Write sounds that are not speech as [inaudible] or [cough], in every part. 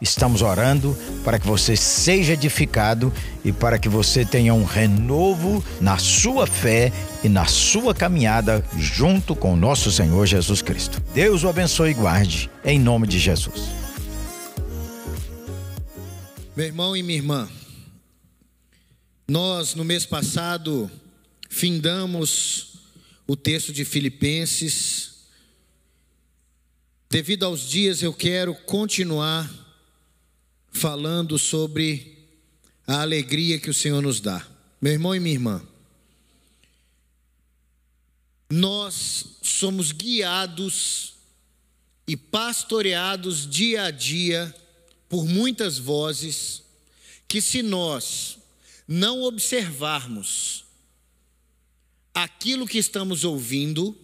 Estamos orando para que você seja edificado e para que você tenha um renovo na sua fé e na sua caminhada junto com o nosso Senhor Jesus Cristo. Deus o abençoe e guarde, em nome de Jesus. Meu irmão e minha irmã, nós no mês passado findamos o texto de Filipenses. Devido aos dias, eu quero continuar falando sobre a alegria que o Senhor nos dá. Meu irmão e minha irmã, nós somos guiados e pastoreados dia a dia por muitas vozes que, se nós não observarmos aquilo que estamos ouvindo,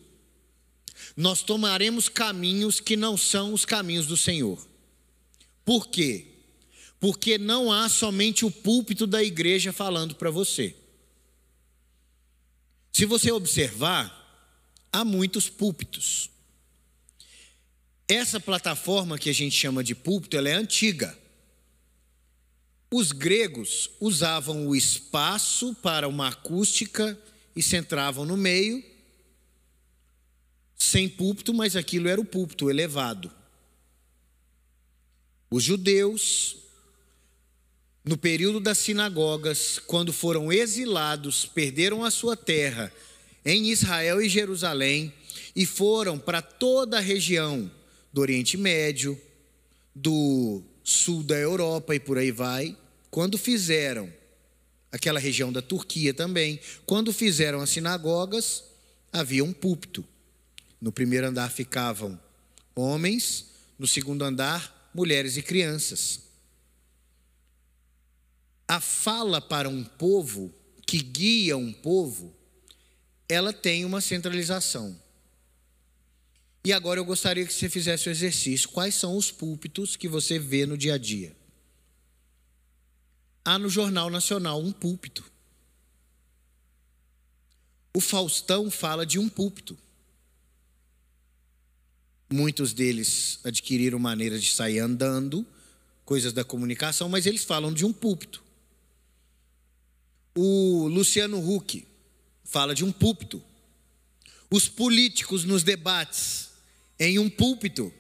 nós tomaremos caminhos que não são os caminhos do Senhor. Por quê? Porque não há somente o púlpito da igreja falando para você. Se você observar, há muitos púlpitos. Essa plataforma que a gente chama de púlpito, ela é antiga. Os gregos usavam o espaço para uma acústica e centravam no meio, sem púlpito, mas aquilo era o púlpito elevado. Os judeus no período das sinagogas, quando foram exilados, perderam a sua terra em Israel e Jerusalém e foram para toda a região do Oriente Médio, do sul da Europa e por aí vai. Quando fizeram aquela região da Turquia também, quando fizeram as sinagogas, havia um púlpito. No primeiro andar ficavam homens, no segundo andar, mulheres e crianças a fala para um povo, que guia um povo, ela tem uma centralização. E agora eu gostaria que você fizesse o exercício. Quais são os púlpitos que você vê no dia a dia? Há no Jornal Nacional um púlpito. O Faustão fala de um púlpito. Muitos deles adquiriram maneira de sair andando, coisas da comunicação, mas eles falam de um púlpito. O Luciano Huck fala de um púlpito. Os políticos nos debates em um púlpito.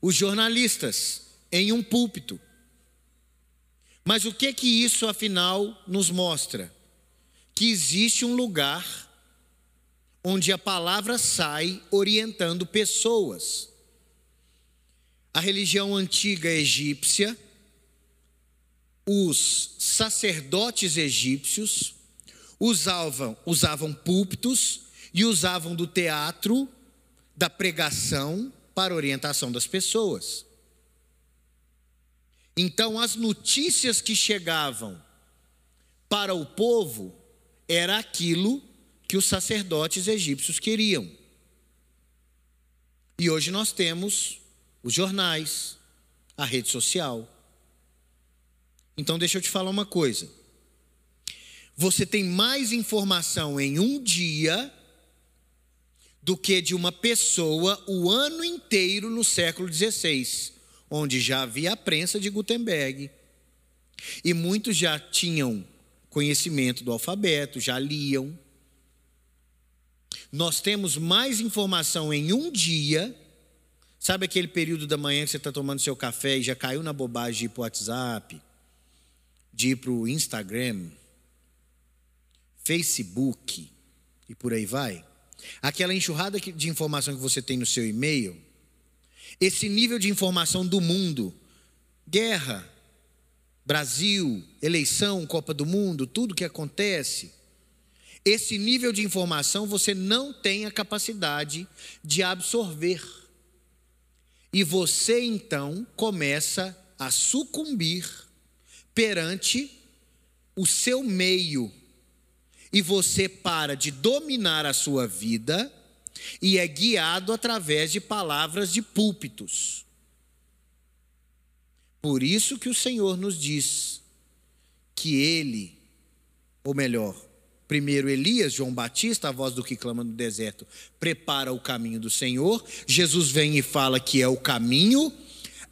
Os jornalistas em um púlpito. Mas o que que isso afinal nos mostra? Que existe um lugar onde a palavra sai orientando pessoas. A religião antiga egípcia os sacerdotes egípcios usavam, usavam púlpitos e usavam do teatro, da pregação, para orientação das pessoas. Então, as notícias que chegavam para o povo era aquilo que os sacerdotes egípcios queriam. E hoje nós temos os jornais, a rede social. Então deixa eu te falar uma coisa. Você tem mais informação em um dia do que de uma pessoa o ano inteiro no século XVI, onde já havia a prensa de Gutenberg. E muitos já tinham conhecimento do alfabeto, já liam. Nós temos mais informação em um dia. Sabe aquele período da manhã que você está tomando seu café e já caiu na bobagem de ir para o WhatsApp? De ir para o Instagram, Facebook e por aí vai, aquela enxurrada de informação que você tem no seu e-mail, esse nível de informação do mundo, guerra, Brasil, eleição, Copa do Mundo, tudo que acontece, esse nível de informação você não tem a capacidade de absorver. E você então começa a sucumbir perante o seu meio e você para de dominar a sua vida e é guiado através de palavras de púlpitos. Por isso que o Senhor nos diz que ele, ou melhor, primeiro Elias, João Batista, a voz do que clama no deserto, prepara o caminho do Senhor. Jesus vem e fala que é o caminho,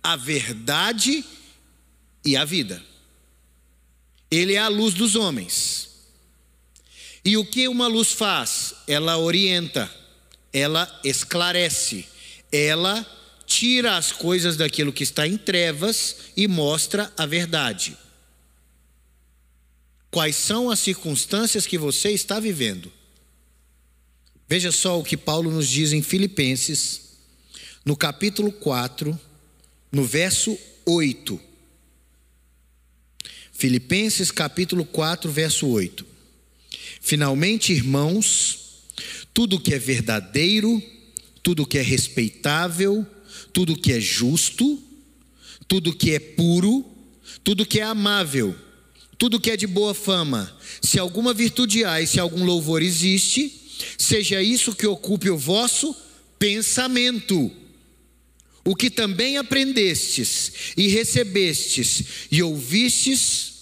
a verdade e a vida. Ele é a luz dos homens. E o que uma luz faz? Ela orienta, ela esclarece, ela tira as coisas daquilo que está em trevas e mostra a verdade. Quais são as circunstâncias que você está vivendo? Veja só o que Paulo nos diz em Filipenses, no capítulo 4, no verso 8. Filipenses capítulo 4, verso 8. Finalmente, irmãos, tudo que é verdadeiro, tudo que é respeitável, tudo que é justo, tudo que é puro, tudo que é amável, tudo que é de boa fama, se alguma virtude há e se algum louvor existe, seja isso que ocupe o vosso pensamento. O que também aprendestes e recebestes e ouvistes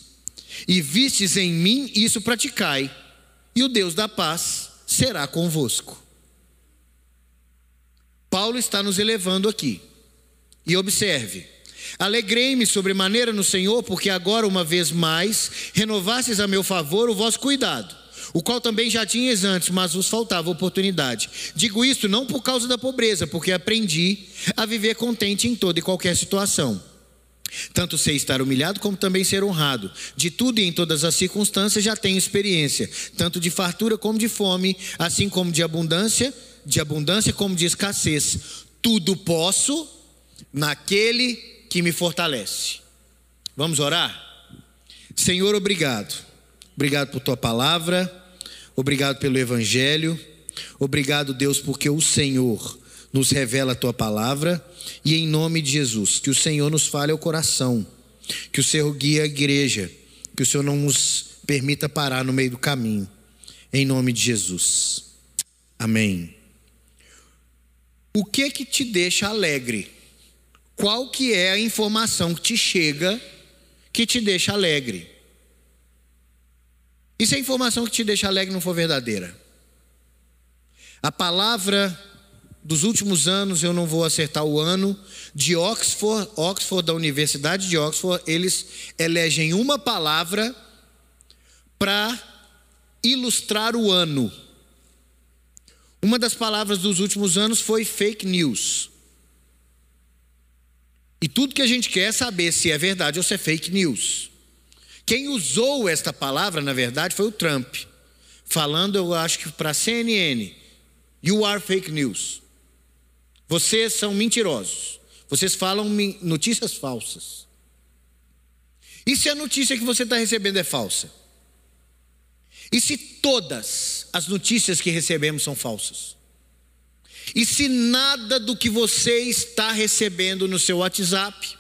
e vistes em mim, isso praticai, e o Deus da paz será convosco. Paulo está nos elevando aqui. E observe: Alegrei-me sobremaneira no Senhor, porque agora, uma vez mais, renovastes a meu favor o vosso cuidado, o qual também já tinhas antes, mas vos faltava oportunidade. Digo isto não por causa da pobreza, porque aprendi a viver contente em toda e qualquer situação. Tanto sei estar humilhado como também ser honrado. De tudo e em todas as circunstâncias já tenho experiência, tanto de fartura como de fome, assim como de abundância de abundância como de escassez. Tudo posso naquele que me fortalece. Vamos orar? Senhor, obrigado. Obrigado por tua palavra. Obrigado pelo evangelho. Obrigado, Deus, porque o Senhor nos revela a tua palavra e em nome de Jesus, que o Senhor nos fale ao coração, que o Senhor guie a igreja, que o Senhor não nos permita parar no meio do caminho. Em nome de Jesus. Amém. O que que te deixa alegre? Qual que é a informação que te chega que te deixa alegre? E se a informação que te deixa alegre não for verdadeira? A palavra dos últimos anos, eu não vou acertar o ano, de Oxford, Oxford, da Universidade de Oxford, eles elegem uma palavra para ilustrar o ano. Uma das palavras dos últimos anos foi fake news. E tudo que a gente quer é saber se é verdade ou se é fake news. Quem usou esta palavra, na verdade, foi o Trump, falando, eu acho que para a CNN: You are fake news. Vocês são mentirosos. Vocês falam notícias falsas. E se a notícia que você está recebendo é falsa? E se todas as notícias que recebemos são falsas? E se nada do que você está recebendo no seu WhatsApp,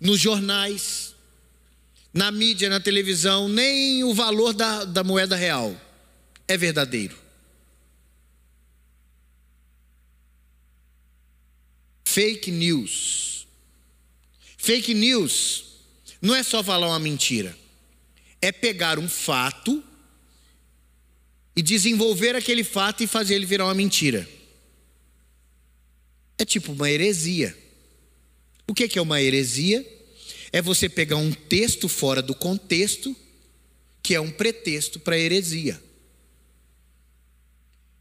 nos jornais, na mídia, na televisão, nem o valor da, da moeda real é verdadeiro? Fake news. Fake news não é só falar uma mentira, é pegar um fato e desenvolver aquele fato e fazer ele virar uma mentira. É tipo uma heresia. O que é uma heresia? É você pegar um texto fora do contexto, que é um pretexto para heresia.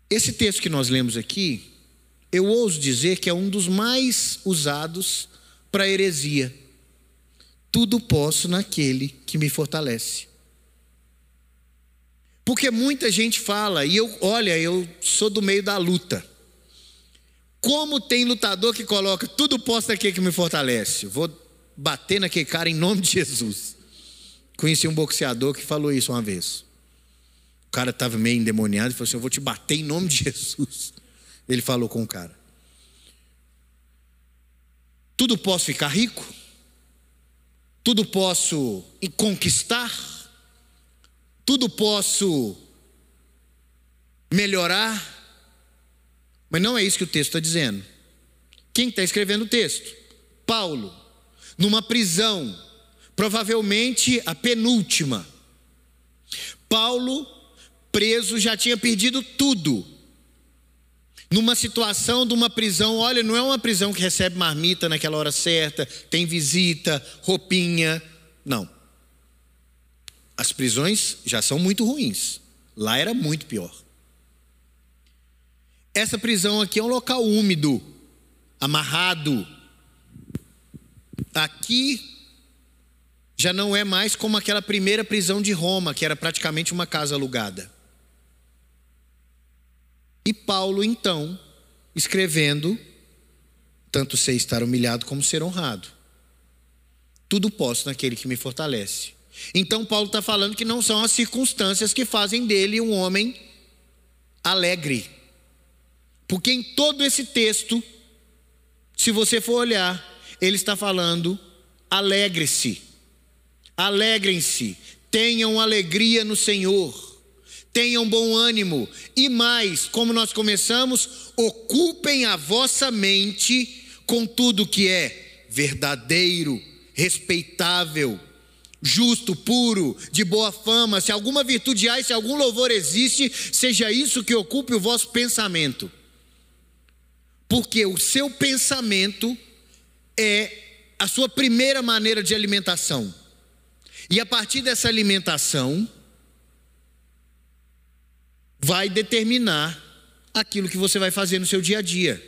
Esse texto que nós lemos aqui, eu ouso dizer que é um dos mais usados para heresia. Tudo posso naquele que me fortalece. Porque muita gente fala, e eu, olha, eu sou do meio da luta. Como tem lutador que coloca tudo posto aqui que me fortalece? Vou bater naquele cara em nome de Jesus. Conheci um boxeador que falou isso uma vez. O cara estava meio endemoniado e falou assim: Eu vou te bater em nome de Jesus. Ele falou com o cara: Tudo posso ficar rico? Tudo posso conquistar? tudo posso melhorar, Mas não é isso que o texto está dizendo. Quem está escrevendo o texto? Paulo, numa prisão, provavelmente a penúltima. Paulo, preso, já tinha perdido tudo. Numa situação de uma prisão, olha, não é uma prisão que recebe marmita naquela hora certa, tem visita, roupinha. Não. As prisões já são muito ruins. Lá era muito pior. Essa prisão aqui é um local úmido, amarrado. Aqui já não é mais como aquela primeira prisão de Roma, que era praticamente uma casa alugada. E Paulo, então, escrevendo: Tanto sei estar humilhado como ser honrado. Tudo posso naquele que me fortalece. Então, Paulo está falando que não são as circunstâncias que fazem dele um homem alegre. Porque em todo esse texto, se você for olhar, ele está falando: alegre-se, alegrem-se, tenham alegria no Senhor, tenham bom ânimo, e mais, como nós começamos, ocupem a vossa mente com tudo que é verdadeiro, respeitável, justo, puro, de boa fama, se alguma virtude há se algum louvor existe, seja isso que ocupe o vosso pensamento. Porque o seu pensamento é a sua primeira maneira de alimentação. E a partir dessa alimentação, vai determinar aquilo que você vai fazer no seu dia a dia.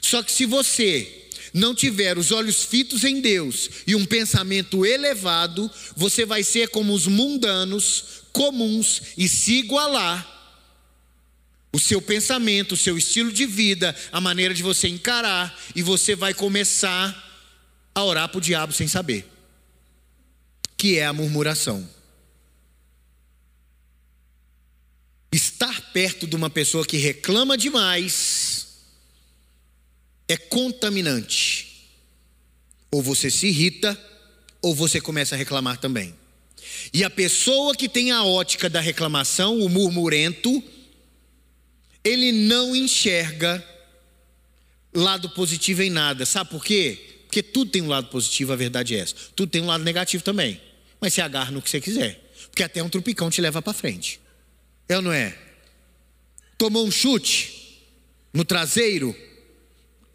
Só que se você não tiver os olhos fitos em Deus e um pensamento elevado, você vai ser como os mundanos, comuns e se igualar. O seu pensamento, o seu estilo de vida, a maneira de você encarar, e você vai começar a orar para o diabo sem saber, que é a murmuração. Estar perto de uma pessoa que reclama demais, é contaminante. Ou você se irrita, ou você começa a reclamar também. E a pessoa que tem a ótica da reclamação, o murmurento, ele não enxerga lado positivo em nada. Sabe por quê? Porque tudo tem um lado positivo, a verdade é essa. Tudo tem um lado negativo também. Mas se agarra no que você quiser. Porque até um trupicão te leva para frente. É ou não é? Tomou um chute no traseiro,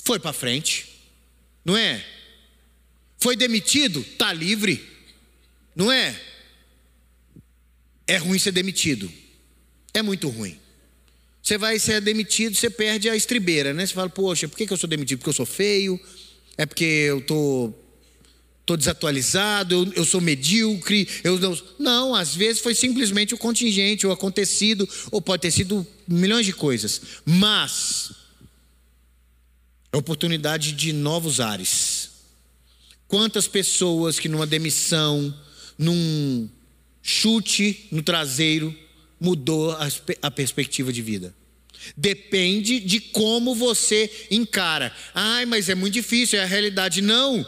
foi para frente, não é? Foi demitido, tá livre, não é? É ruim ser demitido, é muito ruim. Você vai ser demitido, você perde a estribeira, né? Você fala, poxa, por que eu sou demitido? Porque eu sou feio? É porque eu tô, tô desatualizado, eu, eu sou medíocre, eu não. Não, às vezes foi simplesmente o contingente, o acontecido, ou pode ter sido milhões de coisas. Mas é oportunidade de novos ares. Quantas pessoas que numa demissão, num chute no traseiro, mudou a, a perspectiva de vida? Depende de como você encara. Ai, mas é muito difícil, é a realidade. Não.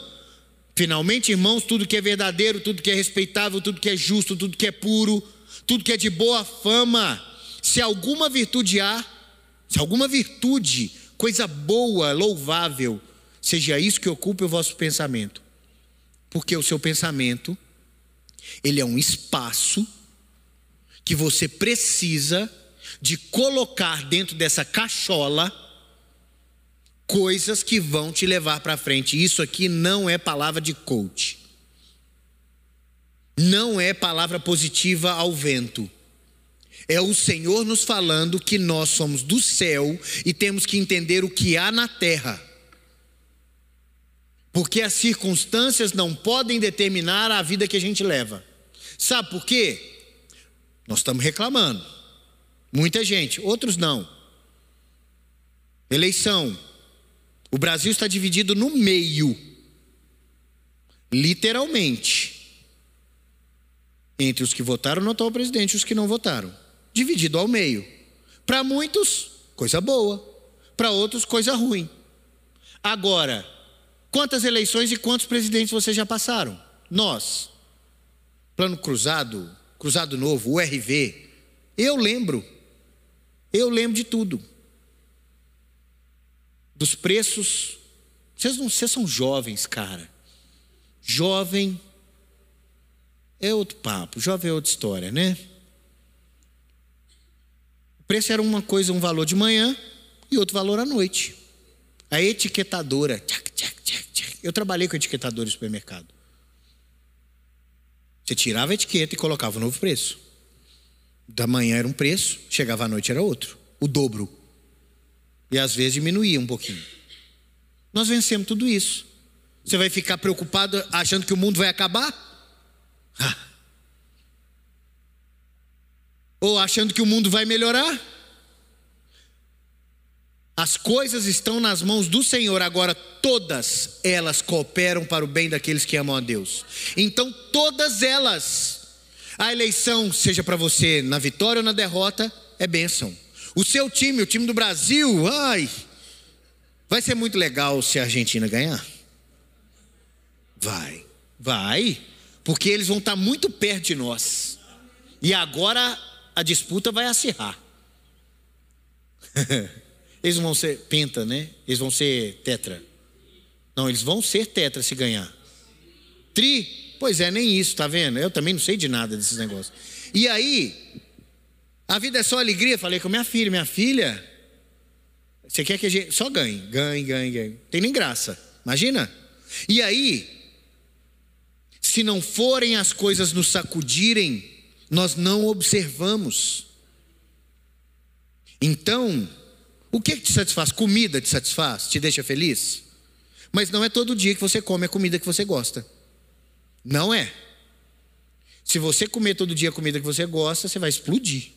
Finalmente, irmãos, tudo que é verdadeiro, tudo que é respeitável, tudo que é justo, tudo que é puro, tudo que é de boa fama, se alguma virtude há, se alguma virtude coisa boa, louvável, seja isso que ocupe o vosso pensamento. Porque o seu pensamento, ele é um espaço que você precisa de colocar dentro dessa cachola coisas que vão te levar para frente. Isso aqui não é palavra de coach. Não é palavra positiva ao vento. É o Senhor nos falando que nós somos do céu e temos que entender o que há na terra. Porque as circunstâncias não podem determinar a vida que a gente leva. Sabe por quê? Nós estamos reclamando. Muita gente, outros não. Eleição. O Brasil está dividido no meio. Literalmente. Entre os que votaram no atual presidente e os que não votaram dividido ao meio. Para muitos, coisa boa. Para outros, coisa ruim. Agora, quantas eleições e quantos presidentes vocês já passaram? Nós. Plano Cruzado, Cruzado Novo, URV. Eu lembro. Eu lembro de tudo. dos preços. Vocês não, vocês são jovens, cara. Jovem é outro papo, jovem é outra história, né? O preço era uma coisa, um valor de manhã e outro valor à noite. A etiquetadora. Tchac, tchac, tchac, tchac. Eu trabalhei com etiquetador de supermercado. Você tirava a etiqueta e colocava o novo preço. Da manhã era um preço, chegava à noite era outro, o dobro. E às vezes diminuía um pouquinho. Nós vencemos tudo isso. Você vai ficar preocupado achando que o mundo vai acabar? Ah. Ou achando que o mundo vai melhorar? As coisas estão nas mãos do Senhor, agora todas elas cooperam para o bem daqueles que amam a Deus. Então, todas elas, a eleição, seja para você na vitória ou na derrota, é bênção. O seu time, o time do Brasil, ai, vai ser muito legal se a Argentina ganhar. Vai, vai, porque eles vão estar muito perto de nós. E agora a disputa vai acirrar. [laughs] Eles vão ser penta, né? Eles vão ser tetra. Não, eles vão ser tetra se ganhar. Tri? Pois é, nem isso, tá vendo? Eu também não sei de nada desses negócios. E aí, a vida é só alegria. Falei com minha filha, minha filha, você quer que a gente só ganhe, ganhe, ganhe, ganhe. Tem nem graça. Imagina? E aí, se não forem as coisas nos sacudirem, nós não observamos. Então, o que, que te satisfaz? Comida te satisfaz? Te deixa feliz? Mas não é todo dia que você come a comida que você gosta. Não é. Se você comer todo dia a comida que você gosta, você vai explodir.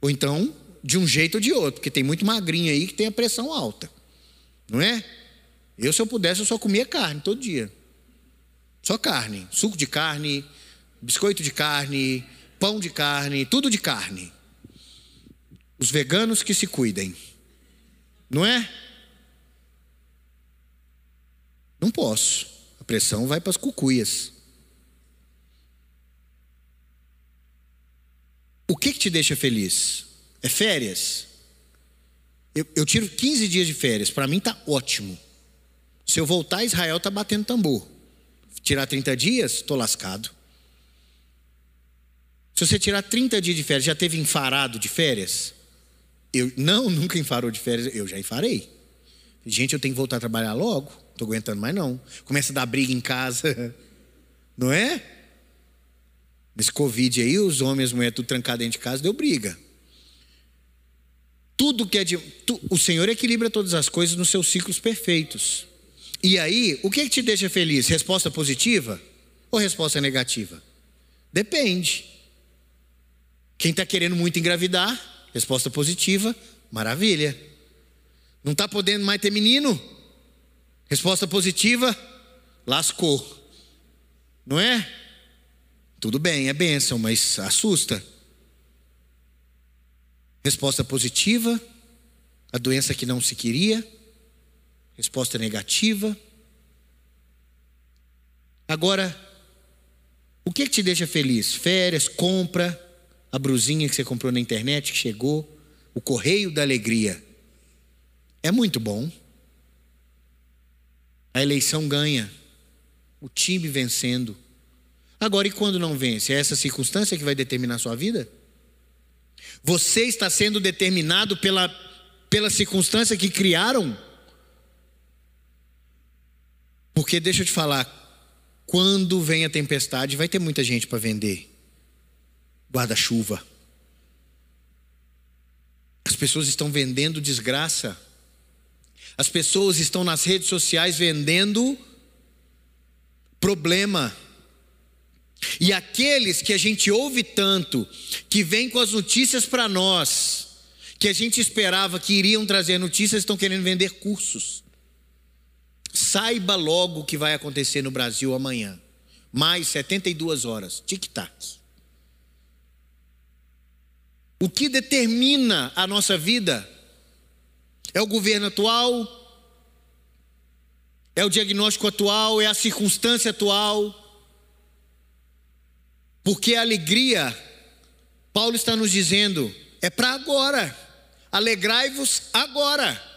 Ou então, de um jeito ou de outro, porque tem muito magrinho aí que tem a pressão alta. Não é? Eu, se eu pudesse, eu só comia carne todo dia. Só carne. Suco de carne, biscoito de carne, pão de carne, tudo de carne. Os veganos que se cuidem. Não é? Não posso. A pressão vai para as cucuias. O que, que te deixa feliz? É férias? Eu, eu tiro 15 dias de férias, para mim está ótimo. Se eu voltar Israel, está batendo tambor. Tirar 30 dias, estou lascado. Se você tirar 30 dias de férias, já teve enfarado de férias? Eu não, [laughs] nunca enfarou de férias, eu já enfarei. Gente, eu tenho que voltar a trabalhar logo, estou aguentando mais não. Começa a dar briga em casa, [laughs] não é? Nesse Covid aí, os homens e as mulheres tudo trancados dentro de casa, deu briga. Tudo que é de. Tu, o Senhor equilibra todas as coisas nos seus ciclos perfeitos. E aí, o que, é que te deixa feliz? Resposta positiva ou resposta negativa? Depende. Quem está querendo muito engravidar, Resposta positiva, maravilha. Não está podendo mais ter menino? Resposta positiva, lascou. Não é? Tudo bem, é bênção, mas assusta. Resposta positiva, a doença que não se queria. Resposta negativa. Agora, o que, que te deixa feliz? Férias, compra, a brusinha que você comprou na internet que chegou, o correio da alegria. É muito bom. A eleição ganha, o time vencendo. Agora, e quando não vence? É essa circunstância que vai determinar a sua vida? Você está sendo determinado pela, pela circunstância que criaram? Porque deixa eu te falar, quando vem a tempestade, vai ter muita gente para vender guarda-chuva. As pessoas estão vendendo desgraça. As pessoas estão nas redes sociais vendendo problema. E aqueles que a gente ouve tanto, que vêm com as notícias para nós, que a gente esperava que iriam trazer notícias, estão querendo vender cursos. Saiba logo o que vai acontecer no Brasil amanhã. Mais 72 horas. Tic-tac. O que determina a nossa vida é o governo atual, é o diagnóstico atual, é a circunstância atual. Porque a alegria, Paulo está nos dizendo, é para agora. Alegrai-vos agora.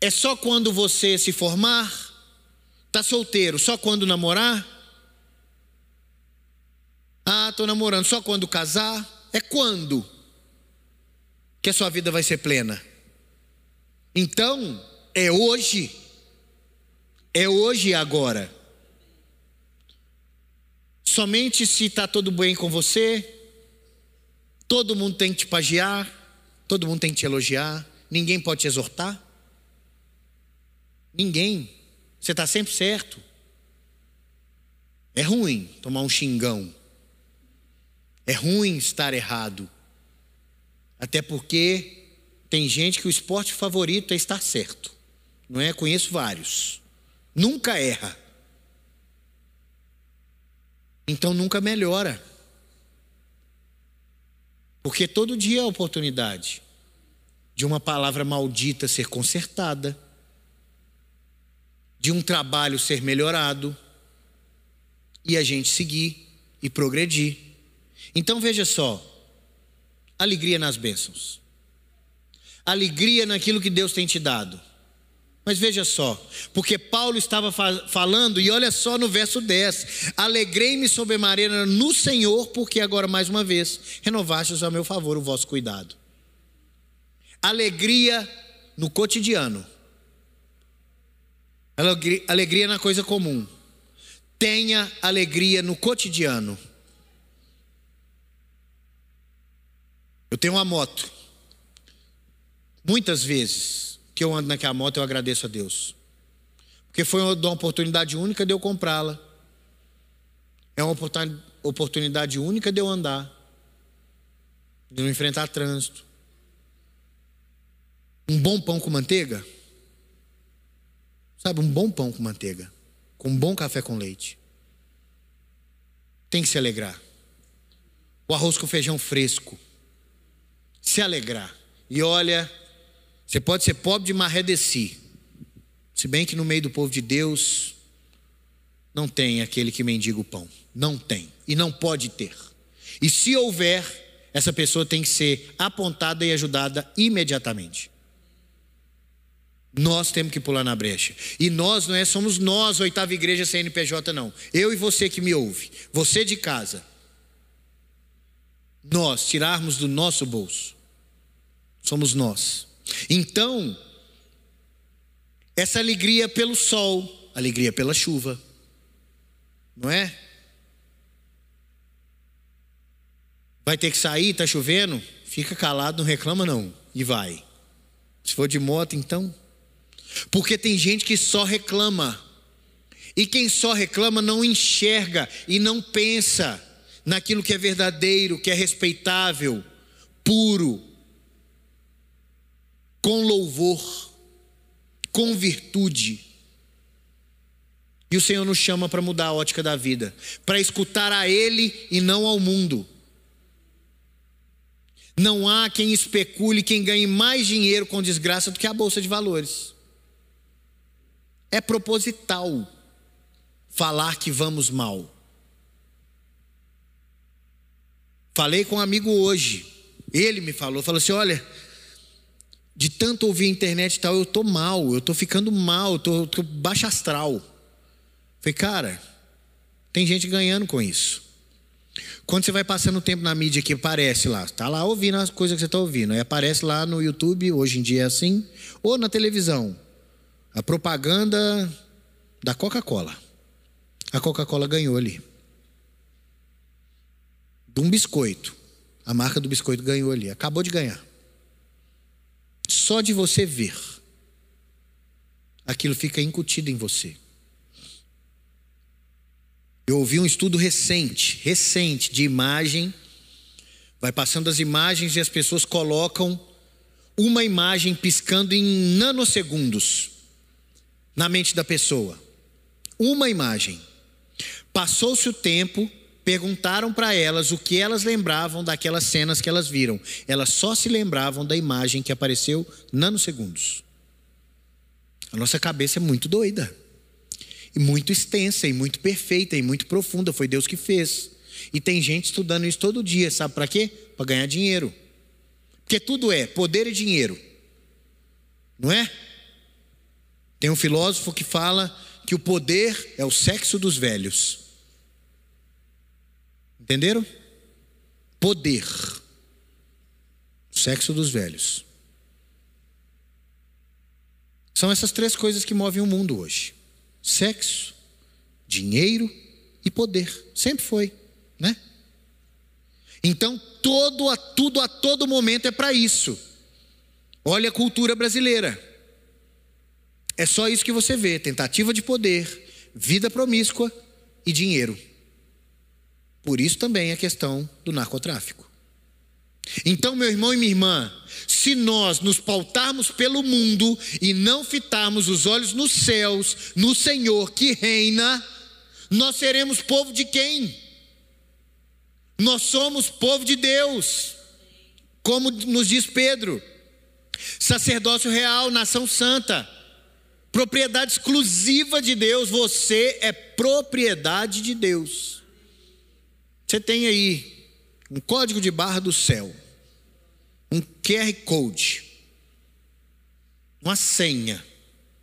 É só quando você se formar? Tá solteiro, só quando namorar? Ah, tô namorando, só quando casar? É quando que a sua vida vai ser plena? Então, é hoje. É hoje e agora. Somente se está tudo bem com você, todo mundo tem que te pagiar, todo mundo tem que te elogiar, ninguém pode te exortar. Ninguém. Você está sempre certo. É ruim tomar um xingão. É ruim estar errado. Até porque tem gente que o esporte favorito é estar certo. Não é? Conheço vários. Nunca erra. Então nunca melhora. Porque todo dia é oportunidade de uma palavra maldita ser consertada, de um trabalho ser melhorado e a gente seguir e progredir. Então veja só, alegria nas bênçãos, alegria naquilo que Deus tem te dado. Mas veja só, porque Paulo estava falando, e olha só no verso 10: Alegrei-me sobremaneira no Senhor, porque agora mais uma vez renovastes ao meu favor o vosso cuidado. Alegria no cotidiano, alegria na coisa comum. Tenha alegria no cotidiano. Eu tenho uma moto. Muitas vezes que eu ando naquela moto, eu agradeço a Deus. Porque foi uma oportunidade única de eu comprá-la. É uma oportunidade única de eu andar. De não enfrentar trânsito. Um bom pão com manteiga. Sabe, um bom pão com manteiga. Com um bom café com leite. Tem que se alegrar. O arroz com feijão fresco se alegrar. E olha, você pode ser pobre de maré de si. Se bem que no meio do povo de Deus não tem aquele que mendiga o pão. Não tem. E não pode ter. E se houver, essa pessoa tem que ser apontada e ajudada imediatamente. Nós temos que pular na brecha. E nós não é somos nós, oitava igreja CNPJ, não. Eu e você que me ouve. Você de casa. Nós tirarmos do nosso bolso somos nós. Então, essa alegria pelo sol, alegria pela chuva, não é? Vai ter que sair, está chovendo? Fica calado, não reclama não, e vai. Se for de moto, então. Porque tem gente que só reclama. E quem só reclama não enxerga e não pensa naquilo que é verdadeiro, que é respeitável, puro, com louvor, com virtude. E o Senhor nos chama para mudar a ótica da vida, para escutar a Ele e não ao mundo. Não há quem especule, quem ganhe mais dinheiro com desgraça do que a bolsa de valores. É proposital falar que vamos mal. Falei com um amigo hoje. Ele me falou, falou assim: "Olha, de tanto ouvir internet e tal, eu tô mal, eu tô ficando mal, eu tô, tô baixo astral. Falei, cara, tem gente ganhando com isso. Quando você vai passando o tempo na mídia que aparece lá, tá lá ouvindo as coisas que você está ouvindo, aí aparece lá no YouTube, hoje em dia é assim, ou na televisão, a propaganda da Coca-Cola. A Coca-Cola ganhou ali. De um biscoito. A marca do biscoito ganhou ali. Acabou de ganhar. Só de você ver, aquilo fica incutido em você. Eu ouvi um estudo recente, recente, de imagem. Vai passando as imagens e as pessoas colocam uma imagem piscando em nanosegundos na mente da pessoa. Uma imagem. Passou-se o tempo, Perguntaram para elas o que elas lembravam daquelas cenas que elas viram. Elas só se lembravam da imagem que apareceu nanosegundos. A nossa cabeça é muito doida. E muito extensa, e muito perfeita, e muito profunda. Foi Deus que fez. E tem gente estudando isso todo dia. Sabe para quê? Para ganhar dinheiro. Porque tudo é poder e dinheiro. Não é? Tem um filósofo que fala que o poder é o sexo dos velhos. Entenderam? Poder. Sexo dos velhos. São essas três coisas que movem o mundo hoje: sexo, dinheiro e poder. Sempre foi, né? Então, todo a, tudo a todo momento é para isso. Olha a cultura brasileira. É só isso que você vê: tentativa de poder, vida promíscua e dinheiro. Por isso também a questão do narcotráfico. Então, meu irmão e minha irmã, se nós nos pautarmos pelo mundo e não fitarmos os olhos nos céus, no Senhor que reina, nós seremos povo de quem? Nós somos povo de Deus, como nos diz Pedro, sacerdócio real, nação santa, propriedade exclusiva de Deus, você é propriedade de Deus. Você tem aí um código de barra do céu, um QR Code, uma senha.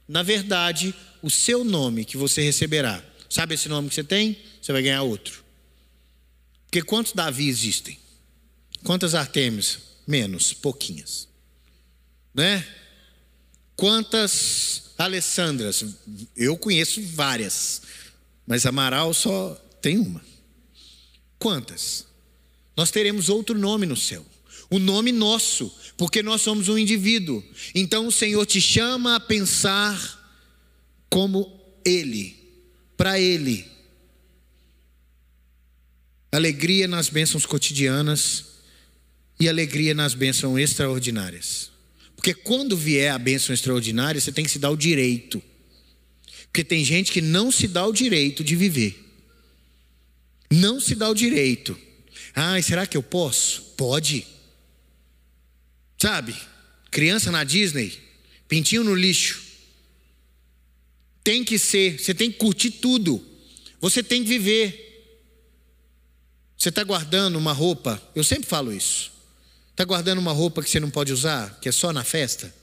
Na verdade, o seu nome que você receberá. Sabe esse nome que você tem? Você vai ganhar outro. Porque quantos Davi existem? Quantas Artemis? Menos, pouquinhas. Né? Quantas Alessandras? Eu conheço várias, mas Amaral só tem uma. Quantas? nós teremos outro nome no céu. O nome nosso, porque nós somos um indivíduo. Então o Senhor te chama a pensar como Ele, para Ele. Alegria nas bênçãos cotidianas e alegria nas bênçãos extraordinárias. Porque quando vier a bênção extraordinária, você tem que se dar o direito. Porque tem gente que não se dá o direito de viver. Não se dá o direito. Ah, será que eu posso? Pode. Sabe? Criança na Disney, pintinho no lixo. Tem que ser, você tem que curtir tudo. Você tem que viver. Você está guardando uma roupa, eu sempre falo isso. Está guardando uma roupa que você não pode usar, que é só na festa?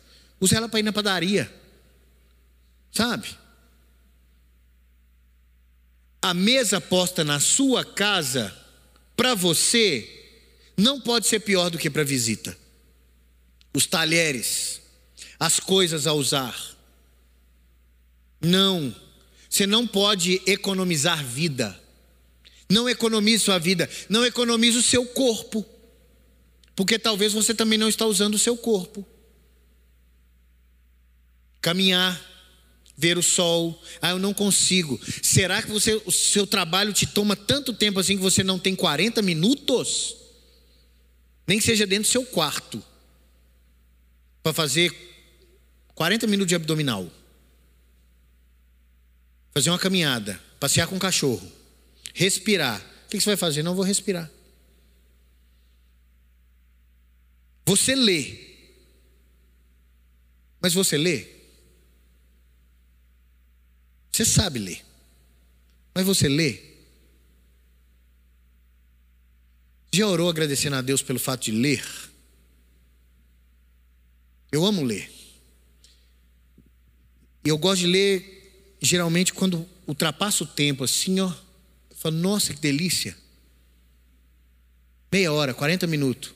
Use ela para ir na padaria. Sabe? A mesa posta na sua casa para você não pode ser pior do que para visita. Os talheres, as coisas a usar. Não, você não pode economizar vida. Não economize sua vida, não economize o seu corpo. Porque talvez você também não está usando o seu corpo. Caminhar, ver o sol. Ah, eu não consigo. Será que você, o seu trabalho te toma tanto tempo assim que você não tem 40 minutos? Nem que seja dentro do seu quarto. Para fazer 40 minutos de abdominal. Fazer uma caminhada. Passear com o cachorro. Respirar. O que você vai fazer? Não vou respirar. Você lê. Mas você lê? Você sabe ler. Mas você lê? Já orou agradecendo a Deus pelo fato de ler? Eu amo ler. E eu gosto de ler, geralmente, quando ultrapassa o tempo, assim, ó. Eu falo, nossa, que delícia. Meia hora, 40 minutos.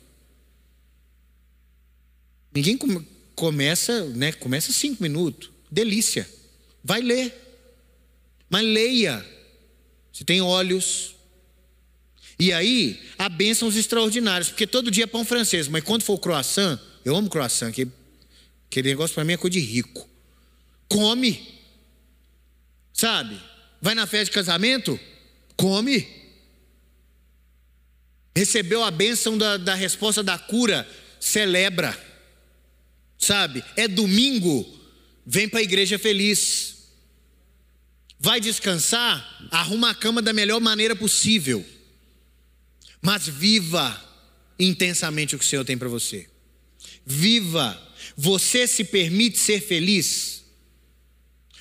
Ninguém começa, né? Começa cinco minutos. Delícia. Vai ler. Mas leia. Se tem olhos. E aí, há bênçãos extraordinárias, porque todo dia é pão francês, mas quando for croissant, eu amo croissant, que aquele negócio para mim é coisa de rico. Come. Sabe? Vai na festa de casamento? Come. Recebeu a bênção da, da resposta da cura? Celebra. Sabe? É domingo? Vem para a igreja feliz. Vai descansar? Arruma a cama da melhor maneira possível. Mas viva intensamente o que o Senhor tem para você. Viva. Você se permite ser feliz?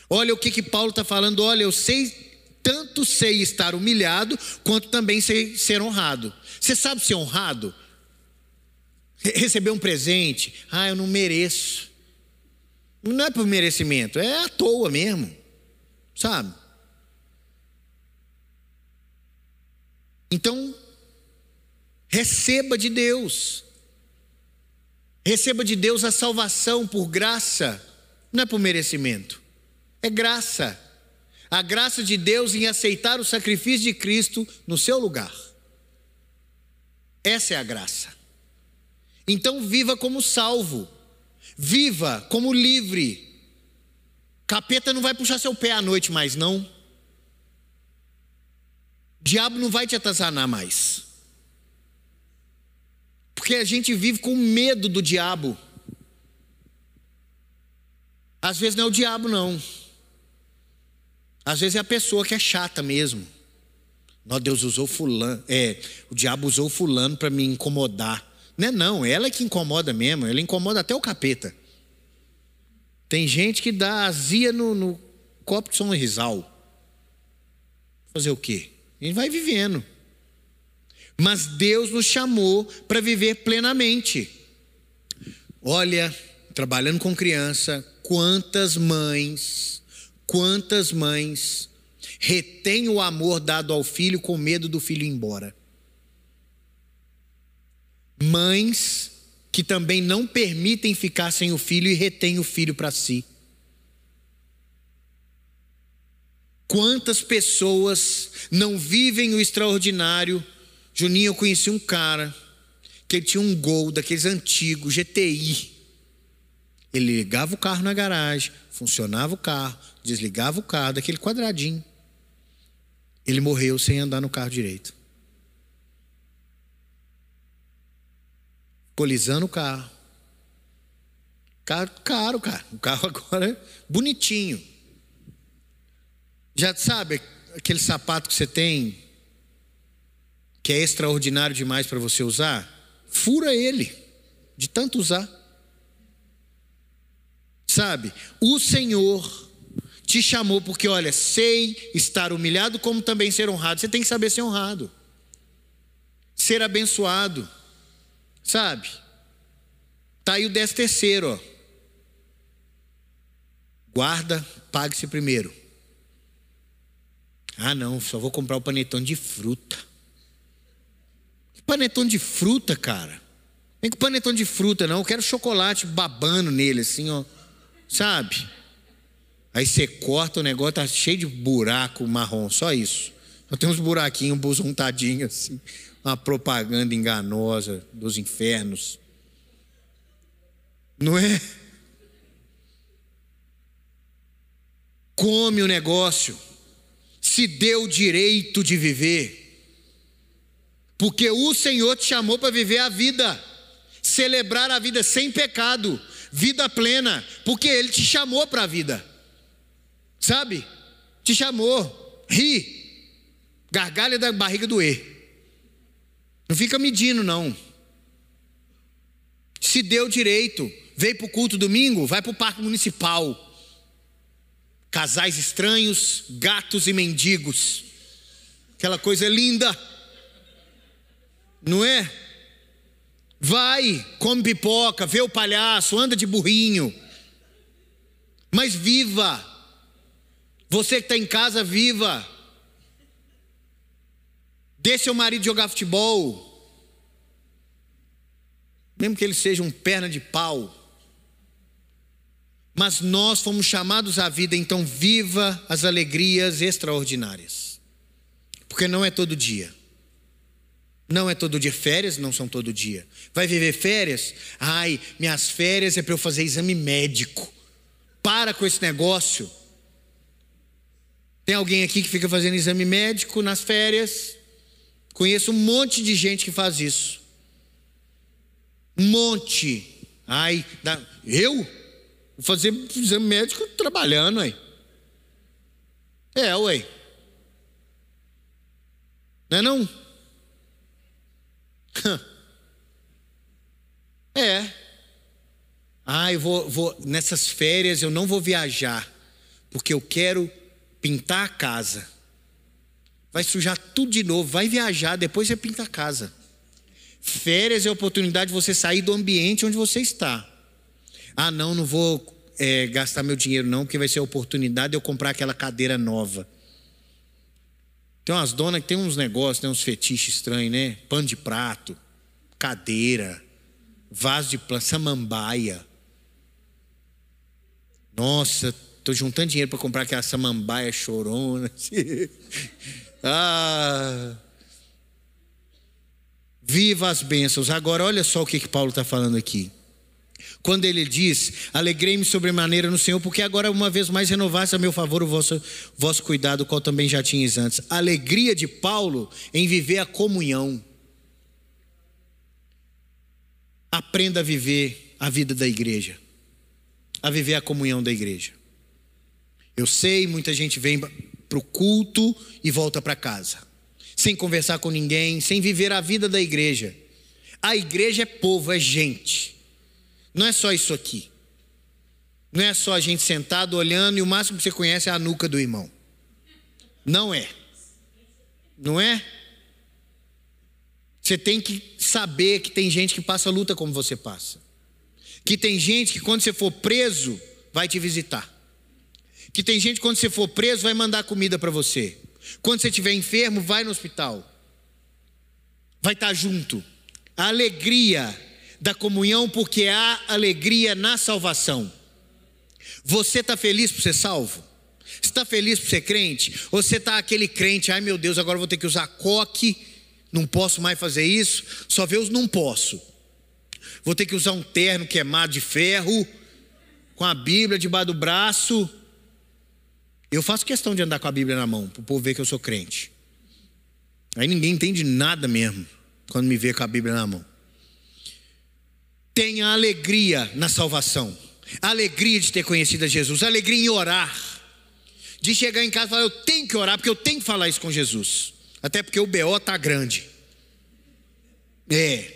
Olha o que, que Paulo está falando. Olha, eu sei, tanto sei estar humilhado, quanto também sei ser honrado. Você sabe ser honrado? Receber um presente. Ah, eu não mereço. Não é por merecimento, é à toa mesmo. Sabe? Então, receba de Deus. Receba de Deus a salvação por graça, não é por merecimento, é graça. A graça de Deus em aceitar o sacrifício de Cristo no seu lugar. Essa é a graça. Então viva como salvo, viva como livre. Capeta não vai puxar seu pé à noite mais, não. Diabo não vai te atazanar mais. Porque a gente vive com medo do diabo. Às vezes não é o diabo, não. Às vezes é a pessoa que é chata mesmo. Não, Deus usou fulano, é, o diabo usou fulano para me incomodar. Não é não, ela é que incomoda mesmo, ela incomoda até o capeta. Tem gente que dá azia no, no copo de São Rizal. Fazer o quê? A gente vai vivendo. Mas Deus nos chamou para viver plenamente. Olha, trabalhando com criança, quantas mães, quantas mães retêm o amor dado ao filho com medo do filho ir embora. Mães que também não permitem ficar sem o filho e retêm o filho para si. Quantas pessoas não vivem o extraordinário Juninho, eu conheci um cara que ele tinha um gol daqueles antigos, GTI. Ele ligava o carro na garagem, funcionava o carro, desligava o carro, daquele quadradinho. Ele morreu sem andar no carro direito. Colizando o carro. Caro, caro, cara. O carro [laughs] agora é bonitinho. Já sabe aquele sapato que você tem que é extraordinário demais para você usar, fura ele, de tanto usar. Sabe, o Senhor te chamou porque, olha, sei estar humilhado como também ser honrado. Você tem que saber ser honrado, ser abençoado, sabe? Tá aí o décimo terceiro, ó. Guarda, pague-se primeiro. Ah, não, só vou comprar o panetone de fruta. Panetone de fruta, cara. Vem com panetone de fruta, não. Eu quero chocolate babando nele, assim, ó. Sabe? Aí você corta o negócio, tá cheio de buraco marrom, só isso. Só tem uns buraquinhos untadinhos, assim. Uma propaganda enganosa dos infernos. Não é? Come o negócio. Se deu o direito de viver. Porque o Senhor te chamou para viver a vida, celebrar a vida sem pecado, vida plena, porque Ele te chamou para a vida, sabe? Te chamou, ri, gargalha da barriga doer, não fica medindo, não. Se deu direito, veio para o culto domingo, vai para o parque municipal. Casais estranhos, gatos e mendigos, aquela coisa linda não é? Vai, come pipoca, vê o palhaço, anda de burrinho, mas viva. Você que está em casa, viva. Deixe seu marido jogar futebol, mesmo que ele seja um perna de pau. Mas nós fomos chamados à vida, então viva as alegrias extraordinárias, porque não é todo dia. Não é todo dia. Férias não são todo dia. Vai viver férias? Ai, minhas férias é para eu fazer exame médico. Para com esse negócio. Tem alguém aqui que fica fazendo exame médico nas férias? Conheço um monte de gente que faz isso. Um monte. Ai, eu? Vou fazer exame médico trabalhando aí. É, ué. Não é não? [laughs] é. Ah, eu vou, vou, nessas férias eu não vou viajar, porque eu quero pintar a casa. Vai sujar tudo de novo, vai viajar, depois você pinta a casa. Férias é a oportunidade de você sair do ambiente onde você está. Ah, não, não vou é, gastar meu dinheiro, não, porque vai ser a oportunidade de eu comprar aquela cadeira nova. Tem umas donas que tem uns negócios, tem uns fetiches estranhos, né? Pano de prato, cadeira, vaso de planta, samambaia. Nossa, estou juntando dinheiro para comprar aquela samambaia chorona. [laughs] ah. Viva as bênçãos. Agora, olha só o que, que Paulo está falando aqui. Quando ele diz: Alegrei-me sobremaneira no Senhor, porque agora uma vez mais renovasse a meu favor o vosso, vosso cuidado, qual também já tinhas antes. A alegria de Paulo em viver a comunhão. Aprenda a viver a vida da igreja, a viver a comunhão da igreja. Eu sei, muita gente vem para o culto e volta para casa, sem conversar com ninguém, sem viver a vida da igreja. A igreja é povo, é gente. Não é só isso aqui. Não é só a gente sentado olhando e o máximo que você conhece é a nuca do irmão. Não é. Não é? Você tem que saber que tem gente que passa luta como você passa. Que tem gente que quando você for preso vai te visitar. Que tem gente quando você for preso vai mandar comida para você. Quando você estiver enfermo, vai no hospital. Vai estar junto. A alegria da comunhão, porque há alegria na salvação. Você está feliz por ser salvo? Está feliz por ser crente? Ou você está aquele crente, ai meu Deus, agora vou ter que usar coque, não posso mais fazer isso, só vê os não posso. Vou ter que usar um terno queimado de ferro, com a Bíblia debaixo do braço. Eu faço questão de andar com a Bíblia na mão, para o povo ver que eu sou crente. Aí ninguém entende nada mesmo, quando me vê com a Bíblia na mão. Tenha alegria na salvação, alegria de ter conhecido a Jesus, alegria em orar, de chegar em casa e falar: Eu tenho que orar, porque eu tenho que falar isso com Jesus, até porque o BO está grande. É,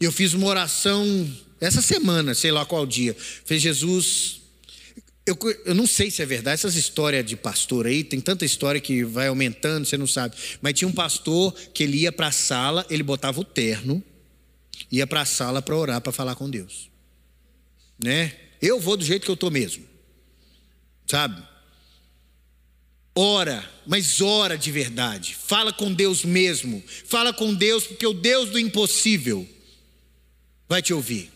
eu fiz uma oração essa semana, sei lá qual dia. Fez Jesus. Eu, eu não sei se é verdade, essas histórias de pastor aí, tem tanta história que vai aumentando, você não sabe. Mas tinha um pastor que ele ia para a sala, ele botava o terno, ia para a sala para orar, para falar com Deus. Né? Eu vou do jeito que eu estou mesmo. Sabe? Ora, mas ora de verdade. Fala com Deus mesmo. Fala com Deus, porque o Deus do impossível vai te ouvir.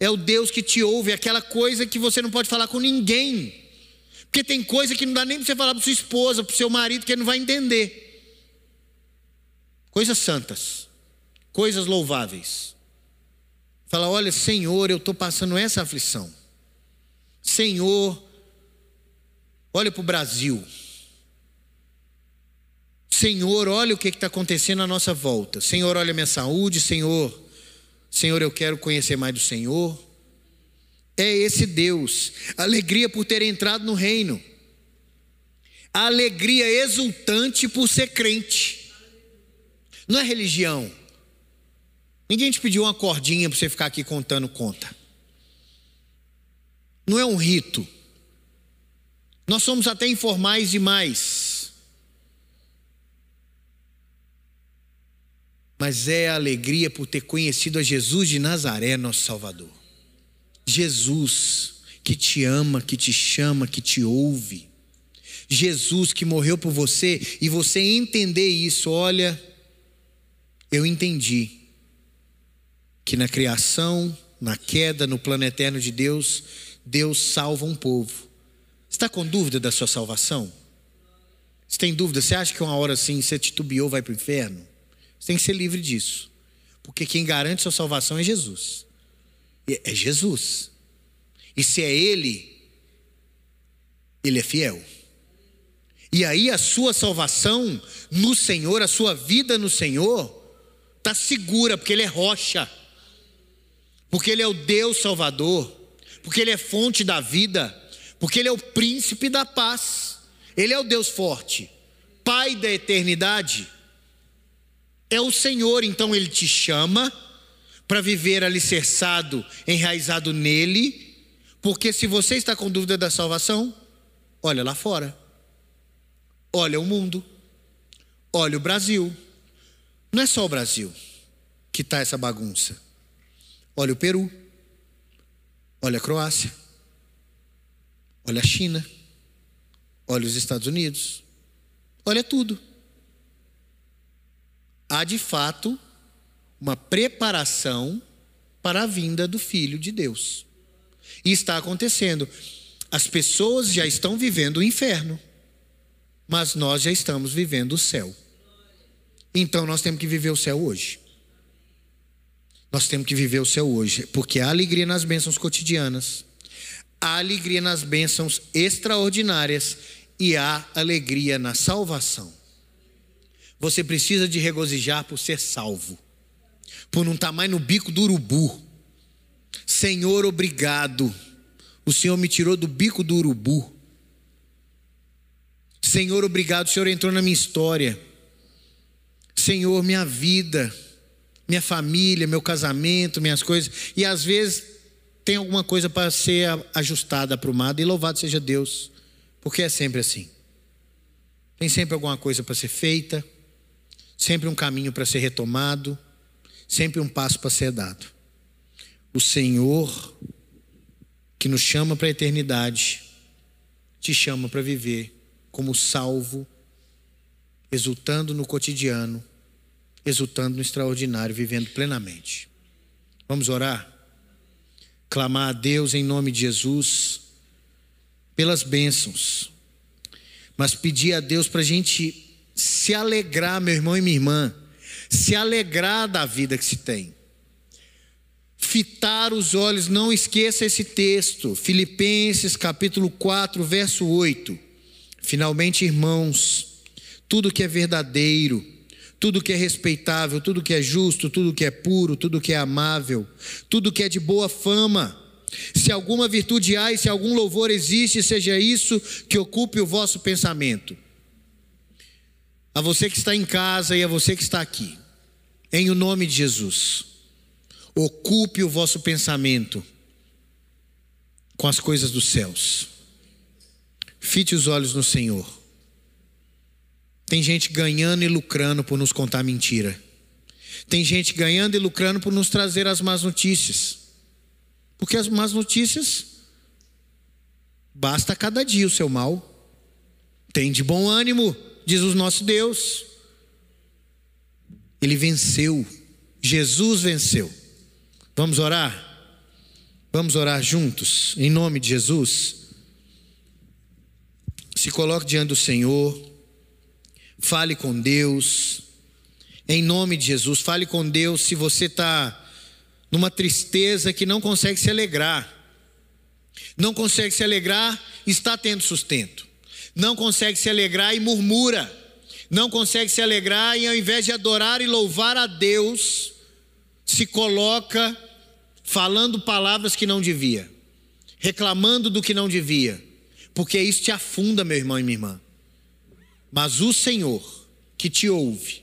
É o Deus que te ouve, aquela coisa que você não pode falar com ninguém. Porque tem coisa que não dá nem para você falar para sua esposa, para seu marido, que ele não vai entender. Coisas santas coisas louváveis. Fala, olha, Senhor, eu estou passando essa aflição. Senhor, olha para o Brasil. Senhor, olha o que está acontecendo à nossa volta. Senhor, olha a minha saúde. Senhor, Senhor, eu quero conhecer mais do Senhor. É esse Deus. Alegria por ter entrado no reino. alegria exultante por ser crente. Não é religião. Ninguém te pediu uma cordinha para você ficar aqui contando conta. Não é um rito. Nós somos até informais demais. Mas é a alegria por ter conhecido a Jesus de Nazaré, nosso Salvador. Jesus que te ama, que te chama, que te ouve. Jesus que morreu por você e você entender isso, olha, eu entendi que na criação, na queda, no plano eterno de Deus, Deus salva um povo. Está com dúvida da sua salvação? Você tem dúvida? Você acha que uma hora assim você titubeou, vai para o inferno? Você tem que ser livre disso. Porque quem garante sua salvação é Jesus. É Jesus. E se é Ele, Ele é fiel. E aí a sua salvação no Senhor, a sua vida no Senhor, está segura, porque Ele é rocha porque Ele é o Deus Salvador, porque Ele é fonte da vida, porque Ele é o príncipe da paz, Ele é o Deus forte, Pai da eternidade. É o Senhor, então Ele te chama para viver alicerçado, enraizado nele, porque se você está com dúvida da salvação, olha lá fora, olha o mundo, olha o Brasil. Não é só o Brasil que está essa bagunça. Olha o Peru. Olha a Croácia. Olha a China. Olha os Estados Unidos. Olha tudo. Há de fato uma preparação para a vinda do Filho de Deus. E está acontecendo. As pessoas já estão vivendo o inferno, mas nós já estamos vivendo o céu. Então nós temos que viver o céu hoje. Nós temos que viver o céu hoje, porque há alegria nas bênçãos cotidianas, há alegria nas bênçãos extraordinárias e há alegria na salvação. Você precisa de regozijar por ser salvo, por não estar mais no bico do urubu. Senhor, obrigado. O Senhor me tirou do bico do urubu. Senhor, obrigado. O Senhor entrou na minha história. Senhor, minha vida, minha família, meu casamento, minhas coisas. E às vezes tem alguma coisa para ser ajustada, aprumada. E louvado seja Deus, porque é sempre assim. Tem sempre alguma coisa para ser feita, sempre um caminho para ser retomado, sempre um passo para ser dado. O Senhor, que nos chama para a eternidade, te chama para viver como salvo, exultando no cotidiano, exultando no extraordinário, vivendo plenamente. Vamos orar? Clamar a Deus em nome de Jesus pelas bênçãos, mas pedir a Deus para a gente se alegrar, meu irmão e minha irmã, se alegrar da vida que se tem. Fitar os olhos, não esqueça esse texto, Filipenses capítulo 4, verso 8. Finalmente, irmãos, tudo que é verdadeiro, tudo que é respeitável, tudo que é justo, tudo que é puro, tudo que é amável, tudo que é de boa fama. Se alguma virtude há e se algum louvor existe, seja isso que ocupe o vosso pensamento. A você que está em casa e a você que está aqui, em o nome de Jesus, ocupe o vosso pensamento com as coisas dos céus. Fite os olhos no Senhor. Tem gente ganhando e lucrando por nos contar mentira. Tem gente ganhando e lucrando por nos trazer as más notícias. Porque as más notícias basta cada dia o seu mal. Tem de bom ânimo, diz o nosso Deus. Ele venceu. Jesus venceu. Vamos orar? Vamos orar juntos, em nome de Jesus. Se coloque diante do Senhor. Fale com Deus. Em nome de Jesus, fale com Deus se você está numa tristeza que não consegue se alegrar. Não consegue se alegrar, está tendo sustento. Não consegue se alegrar e murmura. Não consegue se alegrar e ao invés de adorar e louvar a Deus, se coloca falando palavras que não devia, reclamando do que não devia, porque isso te afunda, meu irmão e minha irmã. Mas o Senhor que te ouve,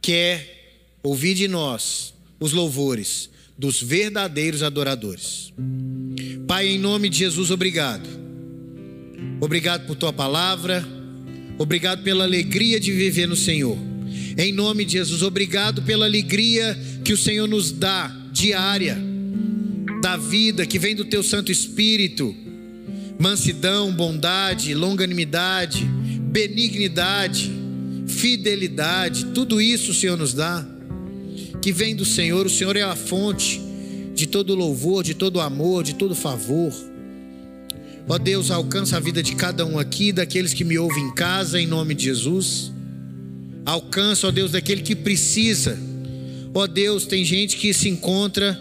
quer ouvir de nós os louvores dos verdadeiros adoradores. Pai, em nome de Jesus, obrigado. Obrigado por tua palavra. Obrigado pela alegria de viver no Senhor. Em nome de Jesus, obrigado pela alegria que o Senhor nos dá diária, da vida que vem do teu Santo Espírito. Mansidão, bondade, longanimidade, benignidade, fidelidade, tudo isso o Senhor nos dá, que vem do Senhor, o Senhor é a fonte de todo louvor, de todo amor, de todo favor. Ó Deus, alcança a vida de cada um aqui, daqueles que me ouvem em casa, em nome de Jesus. Alcança, ó Deus, daquele que precisa. Ó Deus, tem gente que se encontra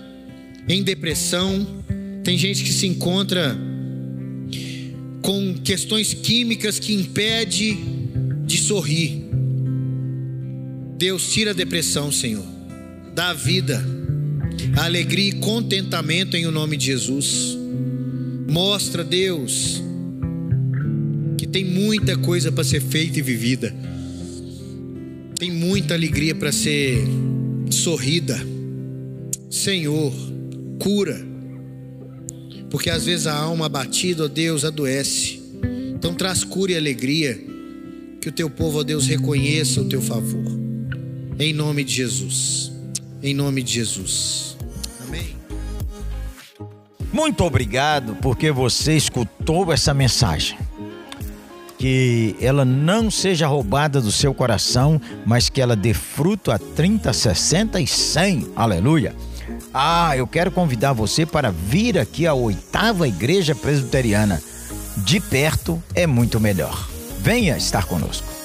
em depressão, tem gente que se encontra com questões químicas que impede de sorrir. Deus tira a depressão, Senhor. Dá vida, alegria e contentamento em o nome de Jesus. Mostra, Deus, que tem muita coisa para ser feita e vivida. Tem muita alegria para ser sorrida. Senhor, cura porque às vezes a alma abatida, ó Deus, adoece. Então traz cura e alegria, que o teu povo, ó Deus, reconheça o teu favor. Em nome de Jesus. Em nome de Jesus. Amém. Muito obrigado porque você escutou essa mensagem. Que ela não seja roubada do seu coração, mas que ela dê fruto a 30, 60 e 100. Aleluia. Ah, eu quero convidar você para vir aqui à oitava igreja presbiteriana. De perto é muito melhor. Venha estar conosco.